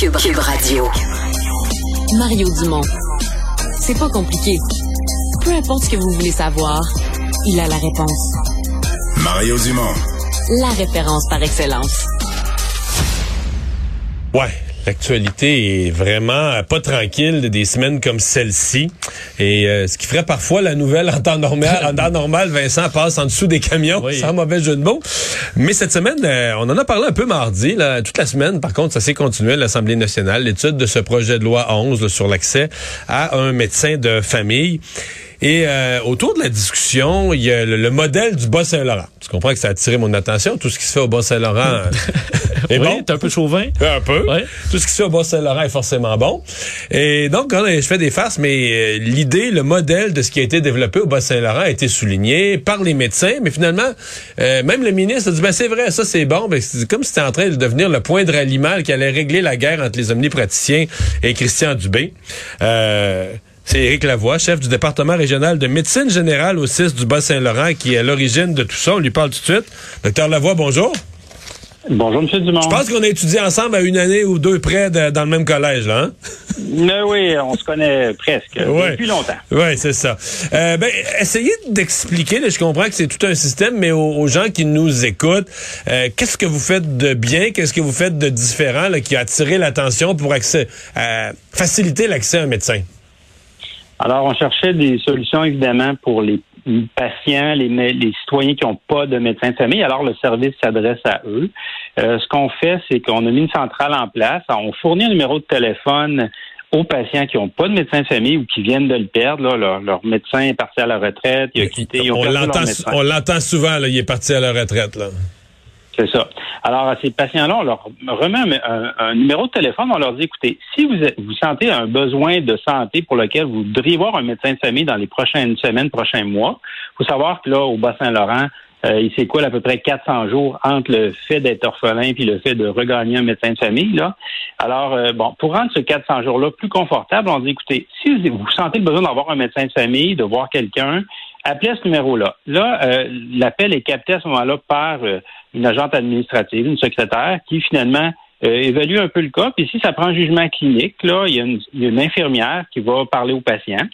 Cube, Cube Radio. Mario Dumont. C'est pas compliqué. Peu importe ce que vous voulez savoir, il a la réponse. Mario Dumont. La référence par excellence. Ouais, L'actualité est vraiment pas tranquille des semaines comme celle-ci. Et euh, ce qui ferait parfois la nouvelle en temps normal, en temps normal, Vincent passe en dessous des camions, sans mauvais jeu de mots. Mais cette semaine, euh, on en a parlé un peu mardi. Là, toute la semaine, par contre, ça s'est continué à l'Assemblée nationale, l'étude de ce projet de loi 11 sur l'accès à un médecin de famille. Et euh, autour de la discussion, il y a le, modèle du Bas-Saint-Laurent. Tu comprends que ça a attiré mon attention. Tout ce qui se fait au Bas-Saint-Laurent est oui, bon? T'es un peu chauvin? Un peu. Tout ce qui se fait au Bas-Saint-Laurent est forcément bon. Et donc, quand je fais des farces, mais euh, l'idée, le modèle de ce qui a été développé au Bas-Saint-Laurent a été souligné par les médecins. Mais finalement, euh, même le ministre a dit, ben c'est vrai, ça c'est bon. Ben, c'est comme si c'était en train de devenir le point de ralliement qui allait régler la guerre entre les omnipraticiens et Christian Dubé. Euh, c'est Éric Lavoie, chef du département régional de médecine générale au CIS du Bas-Saint-Laurent, qui est à l'origine de tout ça. On lui parle tout de suite. Docteur Lavoie, bonjour. Bonjour, M. Dumont. Je pense qu'on a étudié ensemble à une année ou deux près dans le même collège, là. Hein? oui, on se connaît presque depuis longtemps. Oui, c'est ça. Euh, ben, essayez d'expliquer, je comprends que c'est tout un système, mais aux, gens qui nous écoutent, euh, qu'est-ce que vous faites de bien, qu'est-ce que vous faites de différent qui a attiré l'attention pour accès, euh, faciliter l'accès à un médecin? Alors, on cherchait des solutions, évidemment, pour les patients, les, les citoyens qui n'ont pas de médecin de famille. Alors, le service s'adresse à eux. Euh, ce qu'on fait, c'est qu'on a mis une centrale en place. On fournit un numéro de téléphone aux patients qui n'ont pas de médecin de famille ou qui viennent de le perdre. leur, médecin est parti à la retraite, il a quitté. Ils ont on l'entend souvent, là, il est parti à la retraite. Là. C'est ça. Alors, à ces patients-là, on leur remet un, numéro de téléphone, on leur dit, écoutez, si vous, vous sentez un besoin de santé pour lequel vous devriez voir un médecin de famille dans les prochaines semaines, prochains mois, faut savoir que là, au Bas-Saint-Laurent, euh, il s'écoule à peu près 400 jours entre le fait d'être orphelin puis le fait de regagner un médecin de famille. Là. Alors, euh, bon, pour rendre ce 400 jours-là plus confortable, on dit, écoutez, si vous sentez le besoin d'avoir un médecin de famille, de voir quelqu'un, appelez à ce numéro-là. Là, euh, l'appel est capté à ce moment-là par une agente administrative, une secrétaire, qui finalement euh, évalue un peu le cas. Puis si ça prend un jugement clinique, là, il y, a une, y a une infirmière qui va parler au patient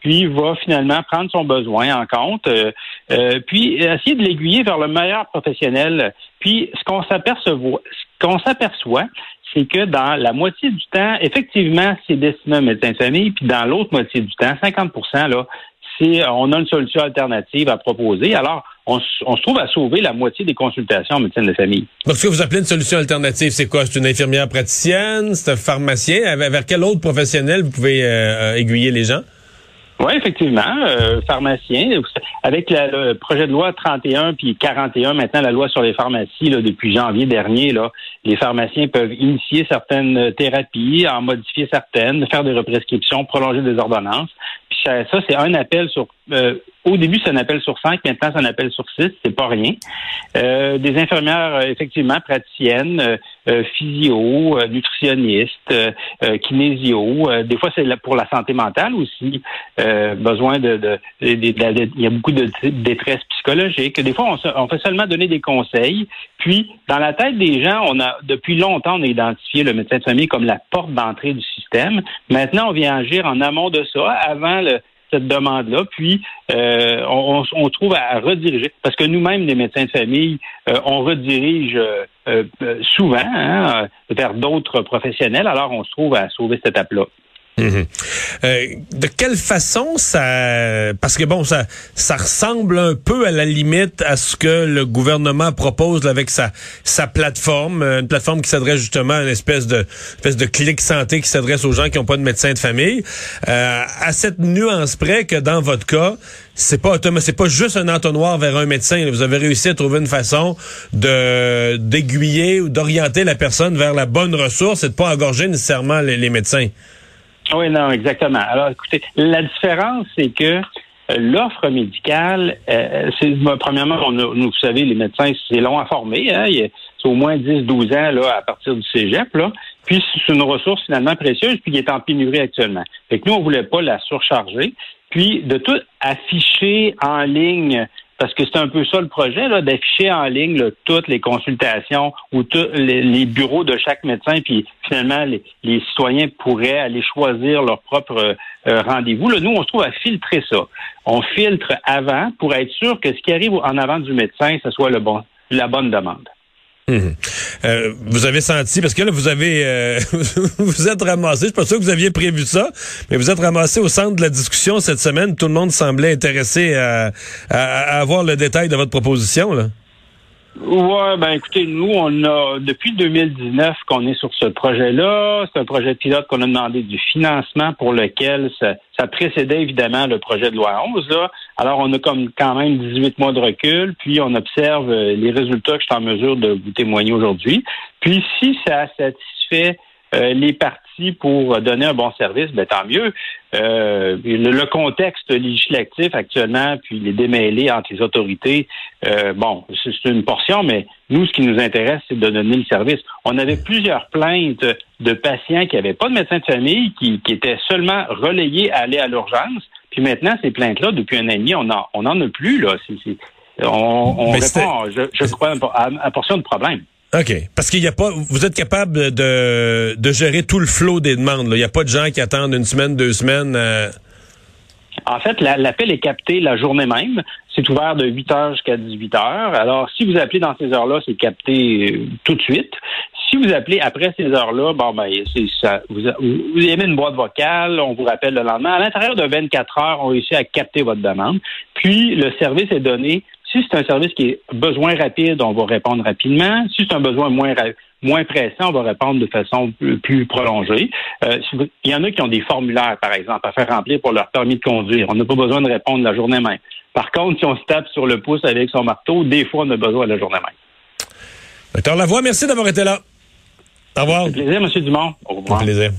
puis va finalement prendre son besoin en compte, euh, euh, puis essayer de l'aiguiller vers le meilleur professionnel. Puis ce qu'on s'aperçoit, ce qu'on s'aperçoit, c'est que dans la moitié du temps, effectivement, c'est destiné à un médecin de famille, puis dans l'autre moitié du temps, 50 là, on a une solution alternative à proposer. Alors, on, se trouve à sauver la moitié des consultations en médecine de famille. Donc, ce que vous appelez une solution alternative, c'est quoi? C'est une infirmière praticienne? C'est un pharmacien? Vers quel autre professionnel vous pouvez euh, aiguiller les gens? Oui, effectivement, euh, pharmacien. Avec le projet de loi 31 puis 41, maintenant la loi sur les pharmacies, là, depuis janvier dernier, là, les pharmaciens peuvent initier certaines thérapies, en modifier certaines, faire des represcriptions, prolonger des ordonnances. Ça, c'est un appel sur euh, au début, c'est un appel sur cinq, maintenant, c'est un appel sur six, c'est pas rien. Euh, des infirmières, euh, effectivement, praticiennes, euh, physio, nutritionnistes, kinésio. des fois, c'est pour la santé mentale aussi. besoin de, Il y a beaucoup de détresse psychologique. Des fois, on, on, fait seulement donner des conseils. Puis, dans la tête des gens, on a depuis longtemps, on a identifié le médecin de famille comme la porte d'entrée du système. Maintenant, on vient agir en amont de ça, avant le cette demande-là. Puis, euh, on, on, trouve à, rediriger, parce que nous-mêmes, les médecins de famille, euh, on redirige euh, souvent hein, vers d'autres professionnels. Alors, on se trouve à sauver cette étape-là. Euh, de quelle façon ça parce que bon ça ça ressemble un peu à la limite à ce que le gouvernement propose avec sa sa plateforme une plateforme qui s'adresse justement à une espèce de espèce de clic santé qui s'adresse aux gens qui n'ont pas de médecin de famille. Euh, à cette nuance près que dans votre cas c'est pas c'est pas juste un entonnoir vers un médecin vous avez réussi à trouver une façon de d'aiguiller ou d'orienter la personne vers la bonne ressource et de pas engorger nécessairement les médecins oui, non, exactement. Alors, écoutez, la différence, c'est que euh, l'offre médicale, euh, c'est premièrement, vous savez, les médecins, c'est long à former. Hein, c'est au moins 10-12 ans là, à partir du cégep. Là. Puis c'est une ressource finalement précieuse, puis qui est en pénurie actuellement. Fait que nous, on voulait pas la surcharger. Puis de tout afficher en ligne parce que c'est un peu ça le projet, d'afficher en ligne toutes les consultations ou tous les, bureaux de chaque médecin, puis finalement, les, citoyens pourraient aller choisir leur propre euh, rendez-vous. Là, nous, on se trouve à filtrer ça. On filtre avant pour être sûr que ce qui arrive en avant du médecin, ce soit le bon, la bonne demande. Euh, vous avez senti, parce que là, vous avez, euh, vous êtes ramassé, je suis pas sûr que vous aviez prévu ça, mais vous êtes ramassé au centre de la discussion cette semaine. Tout le monde semblait intéressé à, à avoir le détail de votre proposition. Là. Ouais, ben écoutez, nous, on a depuis 2019 qu'on est sur ce projet-là. C'est un projet pilote qu'on a demandé du financement pour lequel ça, précédait évidemment le projet de loi 11. Là. Alors, on a comme quand même 18 mois de recul, puis on observe euh, les résultats que je suis en mesure de vous témoigner aujourd'hui. Puis si ça satisfait euh, les partis pour donner un bon service, ben tant mieux. Euh, le, contexte législatif actuellement, puis les démêlés entre les autorités, euh, bon, c'est une portion, mais nous, ce qui nous intéresse, c'est de donner le service. On avait plusieurs plaintes de patients qui n'avaient pas de médecin de famille, qui, étaient seulement relayés à aller à l'urgence. Puis maintenant, ces plaintes-là, depuis un an et demi, on n'en on en a plus. Là. on, répond, je, je crois, à, à portion de problème. OK. Parce qu'il a pas, vous êtes capable de, de gérer tout le flot des demandes. Il n'y a pas de gens qui attendent une semaine, deux semaines. Euh. En fait, l'appel est capté la journée même. C'est ouvert de 8 heures jusqu'à 18 heures. Alors, si vous appelez dans ces heures-là, c'est capté euh, tout de suite. Si vous appelez après ces heures-là, bon, ben, ça. Vous, vous émettez une boîte vocale, on vous rappelle le lendemain. À l'intérieur de 24 heures, on réussit à capter votre demande. Puis, le service est donné si c'est un service qui est besoin rapide, on va répondre rapidement. Si c'est un besoin moins moins pressant, on va répondre de façon plus, prolongée. Euh, il y en a qui ont des formulaires, par exemple, à faire remplir pour leur permis de conduire. On n'a pas besoin de répondre la journée même. Par contre, si on se tape sur le pouce avec son marteau, des fois, on a besoin de la journée même. Docteur Lavoie, merci d'avoir été là. Au revoir. Un plaisir, M. Dumont. Au revoir. Un plaisir.